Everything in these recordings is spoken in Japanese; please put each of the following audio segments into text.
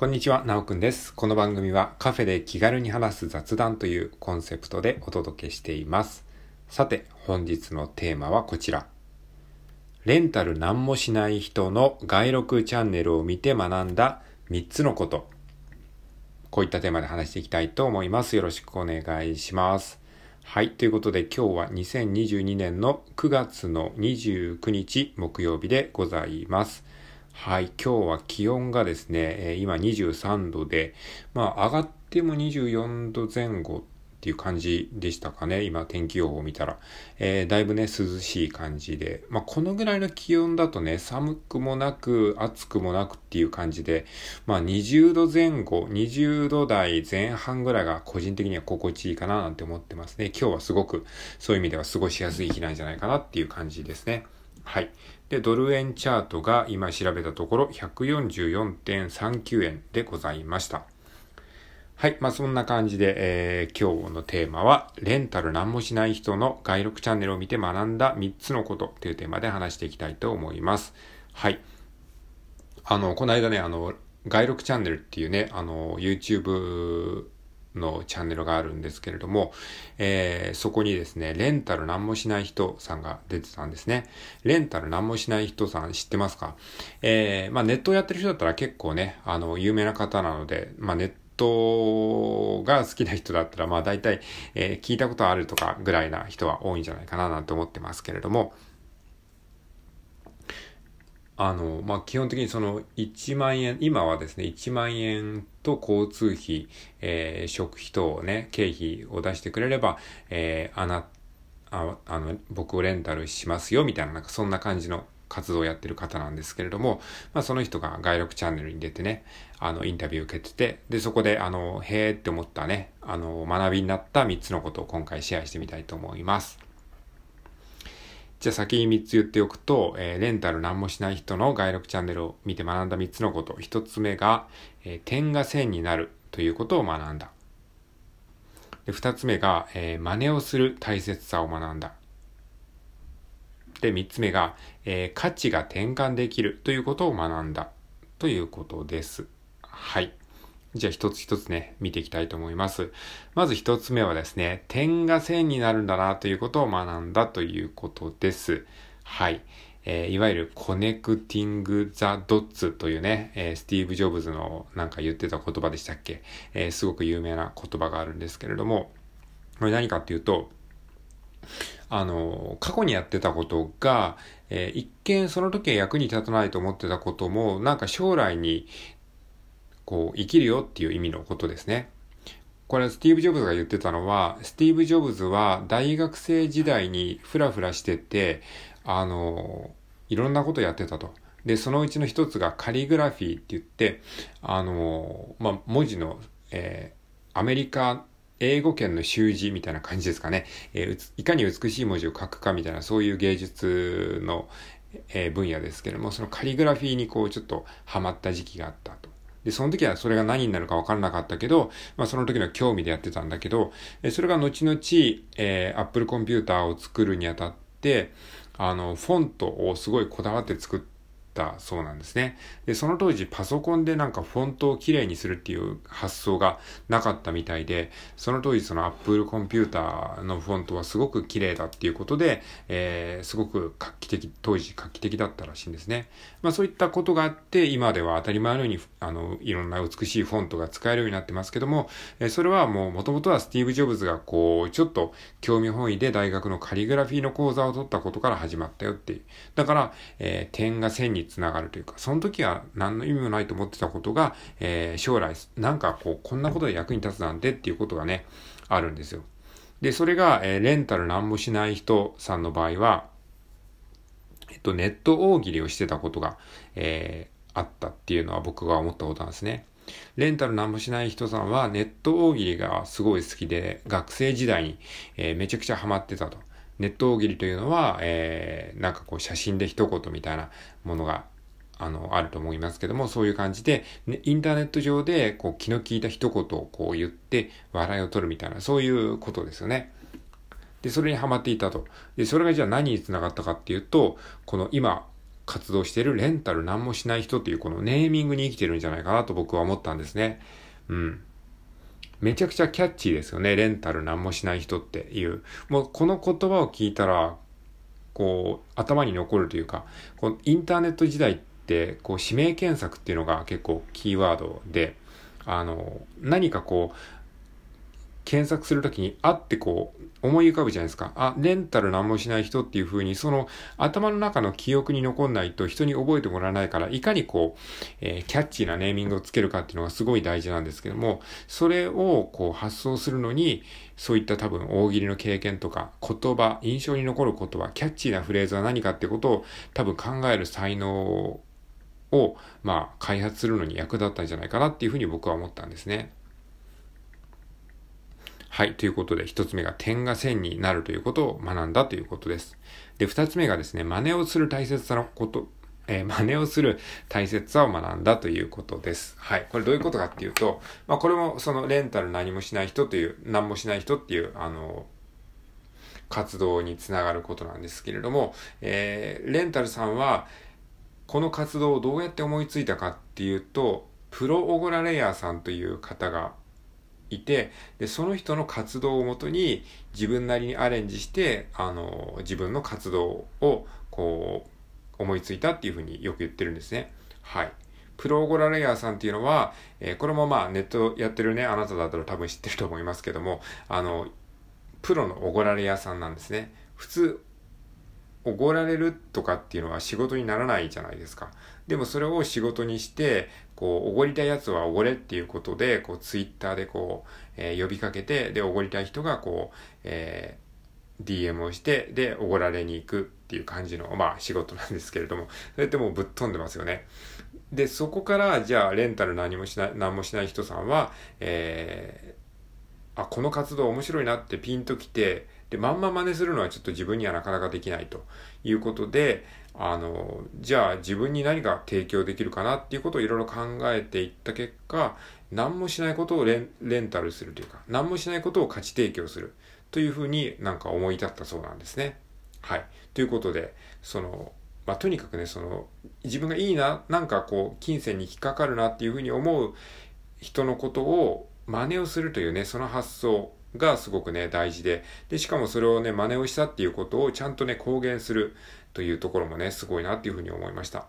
こんにちは、なおくんです。この番組はカフェで気軽に話す雑談というコンセプトでお届けしています。さて、本日のテーマはこちら。レンタル何もしない人の外録チャンネルを見て学んだ3つのこと。こういったテーマで話していきたいと思います。よろしくお願いします。はい。ということで今日は2022年の9月の29日木曜日でございます。はい、今日は気温がですね、今23度で、まあ上がっても24度前後っていう感じでしたかね。今天気予報を見たら。えー、だいぶね、涼しい感じで。まあこのぐらいの気温だとね、寒くもなく、暑くもなくっていう感じで、まあ20度前後、20度台前半ぐらいが個人的には心地いいかななんて思ってますね。今日はすごくそういう意味では過ごしやすい日なんじゃないかなっていう感じですね。はい。で、ドル円チャートが今調べたところ144.39円でございました。はい。まあ、そんな感じで、えー、今日のテーマは、レンタル何もしない人の外録チャンネルを見て学んだ3つのことというテーマで話していきたいと思います。はい。あの、この間ね、あの、外録チャンネルっていうね、あの、YouTube のチャンネルがあるんですけれども、えー、そこにですね、レンタル何もしない人さんが出てたんですね。レンタル何もしない人さん知ってますか？えー、まあネットをやってる人だったら結構ね、あの、有名な方なので、まあネットが好きな人だったら、まあ大体、えー、聞いたことあるとかぐらいな人は多いんじゃないかななんて思ってますけれども、あの、まあ、基本的にその1万円、今はですね、1万円と交通費、えー、食費等ね、経費を出してくれれば、えー、あな、ああの、僕をレンタルしますよ、みたいな、なんかそんな感じの活動をやってる方なんですけれども、まあ、その人が外録チャンネルに出てね、あの、インタビュー受けてて、で、そこで、あの、へーって思ったね、あの、学びになった3つのことを今回シェアしてみたいと思います。じゃあ先に3つ言っておくと、えー、レンタル何もしない人の外録チャンネルを見て学んだ3つのこと。1つ目が、えー、点が線になるということを学んだ。で2つ目が、えー、真似をする大切さを学んだ。で、3つ目が、えー、価値が転換できるということを学んだということです。はい。じゃあ一つ一つね、見ていきたいと思います。まず一つ目はですね、点が線になるんだなということを学んだということです。はい。えー、いわゆる Connecting the Dots というね、えー、スティーブ・ジョブズのなんか言ってた言葉でしたっけ、えー、すごく有名な言葉があるんですけれども、これ何かっていうと、あの、過去にやってたことが、えー、一見その時は役に立たないと思ってたことも、なんか将来にこう、生きるよっていう意味のことですね。これはスティーブ・ジョブズが言ってたのは、スティーブ・ジョブズは大学生時代にフラフラしてて、あの、いろんなことやってたと。で、そのうちの一つがカリグラフィーって言って、あの、まあ、文字の、えー、アメリカ英語圏の習字みたいな感じですかね。えー、いかに美しい文字を書くかみたいな、そういう芸術の、えー、分野ですけども、そのカリグラフィーにこうちょっとハマった時期があったと。で、その時はそれが何になるか分からなかったけど、まあその時の興味でやってたんだけど、それが後々、えー、Apple コンピューターを作るにあたって、あの、フォントをすごいこだわって作って、たそうなんですね。で、その当時パソコンでなんかフォントをきれいにするっていう発想がなかったみたいで、その当時その Apple コンピューターのフォントはすごく綺麗だっていうことで、えー、すごく画期的、当時画期的だったらしいんですね。まあそういったことがあって、今では当たり前のように、あの、いろんな美しいフォントが使えるようになってますけども、え、それはもう元々はスティーブ・ジョブズがこう、ちょっと興味本位で大学のカリグラフィーの講座を取ったことから始まったよっていう。だから、えー、点が線につながるというか、その時は何の意味もないと思ってたことが、えー、将来、なんかこう、こんなことで役に立つなんてっていうことがね、あるんですよ。で、それが、えー、レンタル何もしない人さんの場合は、えっと、ネット大喜利をしてたことが、えー、あったっていうのは僕が思ったことなんですね。レンタル何もしない人さんはネット大喜利がすごい好きで、学生時代に、えー、めちゃくちゃハマってたと。ネット大喜利というのは、えー、なんかこう写真で一言みたいなものがあの、あると思いますけども、そういう感じで、ね、インターネット上で、こう、気の利いた一言をこう言って、笑いを取るみたいな、そういうことですよね。で、それにハマっていたと。で、それがじゃあ何につながったかっていうと、この今、活動してるレンタル何もしない人っていうこのネーミングに生きてるんじゃないかなと僕は思ったんですね。うん。めちゃくちゃキャッチーですよね。レンタル何もしない人っていう。もうこの言葉を聞いたら、こう、頭に残るというか、このインターネット時代って、こう、指名検索っていうのが結構キーワードで、あの、何かこう、検索するときに、あってこう、思い浮かぶじゃないですか。あ、レンタル何もしない人っていう風に、その頭の中の記憶に残んないと人に覚えてもらえないから、いかにこう、えー、キャッチーなネーミングをつけるかっていうのがすごい大事なんですけども、それをこう発想するのに、そういった多分大喜利の経験とか、言葉、印象に残る言葉、キャッチーなフレーズは何かってことを多分考える才能を、まあ、開発するのに役立ったんじゃないかなっていうふうに僕は思ったんですね。はい。ということで、一つ目が点が線になるということを学んだということです。で、二つ目がですね、真似をする大切さのこと、えー、真似をする大切さを学んだということです。はい。これどういうことかっていうと、まあこれもそのレンタル何もしない人という、何もしない人っていう、あの、活動につながることなんですけれども、えー、レンタルさんは、この活動をどうやって思いついたかっていうと、プロオゴラレイヤーさんという方がいて、で、その人の活動をもとに自分なりにアレンジして、あの、自分の活動を、こう、思いついたっていうふうによく言ってるんですね。はい。プロゴラレイヤーさんっていうのは、えー、これもまあネットやってるね、あなただったら多分知ってると思いますけども、あの、プロのおごられ屋さんなんですね。普通、おごられるとかっていうのは仕事にならないじゃないですか。でもそれを仕事にして、こう、おごりたいやつはおごれっていうことで、こう、ツイッターでこう、えー、呼びかけて、で、おごりたい人がこう、えー、DM をして、で、おごられに行くっていう感じの、まあ、仕事なんですけれども、それってもうぶっ飛んでますよね。で、そこから、じゃあ、レンタル何もしない、何もしない人さんは、えー、あ、この活動面白いなってピンときて、で、まんま真似するのはちょっと自分にはなかなかできないということで、あの、じゃあ自分に何が提供できるかなっていうことをいろいろ考えていった結果、何もしないことをレンタルするというか、何もしないことを価値提供するというふうになんか思い立ったそうなんですね。はい。ということで、その、まあ、とにかくね、その、自分がいいな、なんかこう、金銭に引っかかるなっていうふうに思う人のことを真似をするというね、その発想がすごくね、大事で、で、しかもそれをね、真似をしたっていうことをちゃんとね、公言するというところもね、すごいなっていうふうに思いました。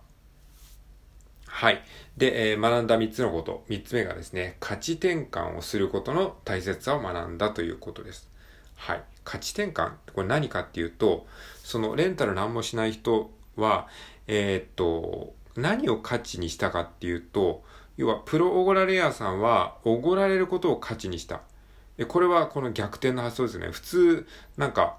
はい。で、えー、学んだ3つのこと。3つ目がですね、価値転換をすることの大切さを学んだということです。はい。価値転換これ何かっていうと、そのレンタル何もしない人は、えー、っと、何を価値にしたかっていうと、要は、プロオゴラレアさんは、おごられることを価値にした。これはこの逆転の発想ですね。普通、なんか、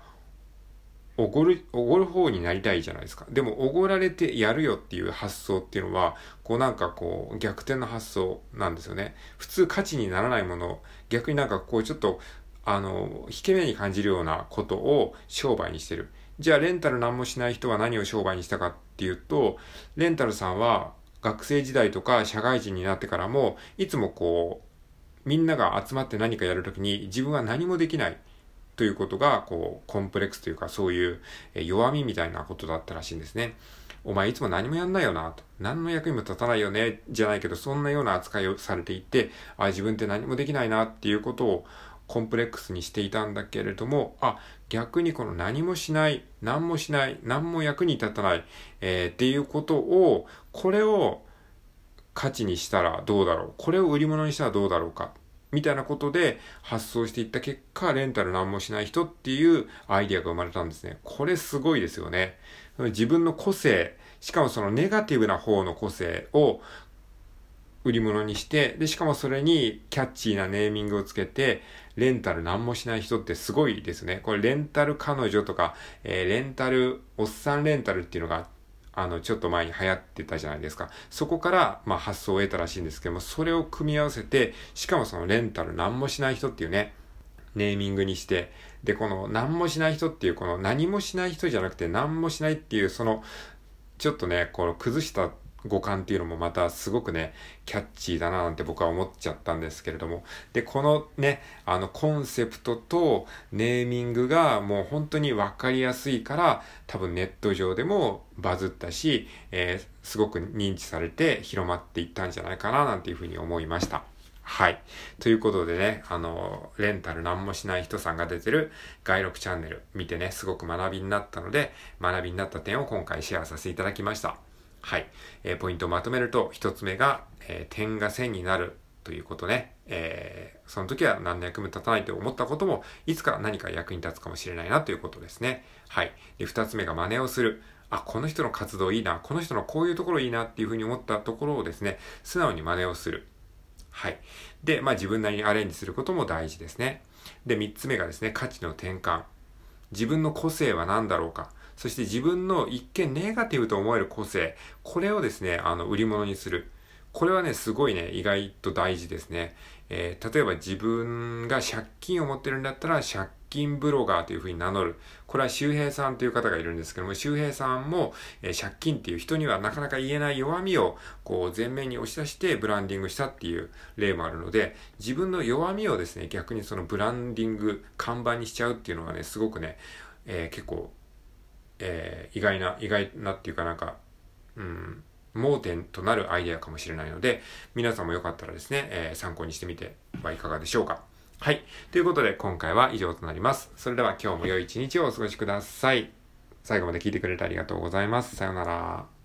おごる、おごる方になりたいじゃないですか。でも、おごられてやるよっていう発想っていうのは、こうなんかこう、逆転の発想なんですよね。普通価値にならないもの、逆になんかこうちょっと、あの、引け目に感じるようなことを商売にしてる。じゃあ、レンタル何もしない人は何を商売にしたかっていうと、レンタルさんは学生時代とか社会人になってからも、いつもこう、みんなが集まって何かやるときに自分は何もできないということが、こう、コンプレックスというか、そういう弱みみたいなことだったらしいんですね。お前いつも何もやんないよな、と。何の役にも立たないよね、じゃないけど、そんなような扱いをされていて、あ、自分って何もできないなっていうことをコンプレックスにしていたんだけれども、あ、逆にこの何もしない、何もしない、何も役に立たない、えー、っていうことを、これを価値にしたらどうだろう。これを売り物にしたらどうだろうか。みたいなことで発想していった結果、レンタル何もしない人っていうアイディアが生まれたんですね。これすごいですよね。自分の個性、しかもそのネガティブな方の個性を売り物にして、で、しかもそれにキャッチーなネーミングをつけて、レンタル何もしない人ってすごいですね。これレンタル彼女とか、えー、レンタル、おっさんレンタルっていうのがああの、ちょっと前に流行ってたじゃないですか。そこから、まあ、発想を得たらしいんですけども、それを組み合わせて、しかもそのレンタル何もしない人っていうね、ネーミングにして、で、この何もしない人っていう、この何もしない人じゃなくて何もしないっていう、その、ちょっとね、この崩した五感っていうのもまたすごくね、キャッチーだななんて僕は思っちゃったんですけれども。で、このね、あのコンセプトとネーミングがもう本当にわかりやすいから、多分ネット上でもバズったし、えー、すごく認知されて広まっていったんじゃないかななんていうふうに思いました。はい。ということでね、あの、レンタル何もしない人さんが出てる外録チャンネル見てね、すごく学びになったので、学びになった点を今回シェアさせていただきました。はい。えー、ポイントをまとめると、一つ目が、えー、点が線になるということね。えー、その時は何の役に立たないと思ったことも、いつか何か役に立つかもしれないなということですね。はい。で、二つ目が真似をする。あ、この人の活動いいな、この人のこういうところいいなっていうふうに思ったところをですね、素直に真似をする。はい。で、まあ自分なりにアレンジすることも大事ですね。で、三つ目がですね、価値の転換。自分の個性は何だろうか。そして自分の一見ネガティブと思える個性、これをですね、あの、売り物にする。これはね、すごいね、意外と大事ですね。えー、例えば自分が借金を持ってるんだったら、借金ブロガーというふうに名乗る。これは周平さんという方がいるんですけども、周平さんも、えー、借金っていう人にはなかなか言えない弱みを、こう、前面に押し出してブランディングしたっていう例もあるので、自分の弱みをですね、逆にそのブランディング、看板にしちゃうっていうのがね、すごくね、えー、結構、えー、意外な、意外なっていうかなんか、うん、盲点となるアイデアかもしれないので、皆さんもよかったらですね、えー、参考にしてみてはいかがでしょうか。はい。ということで、今回は以上となります。それでは今日も良い一日をお過ごしください。最後まで聞いてくれてありがとうございます。さようなら。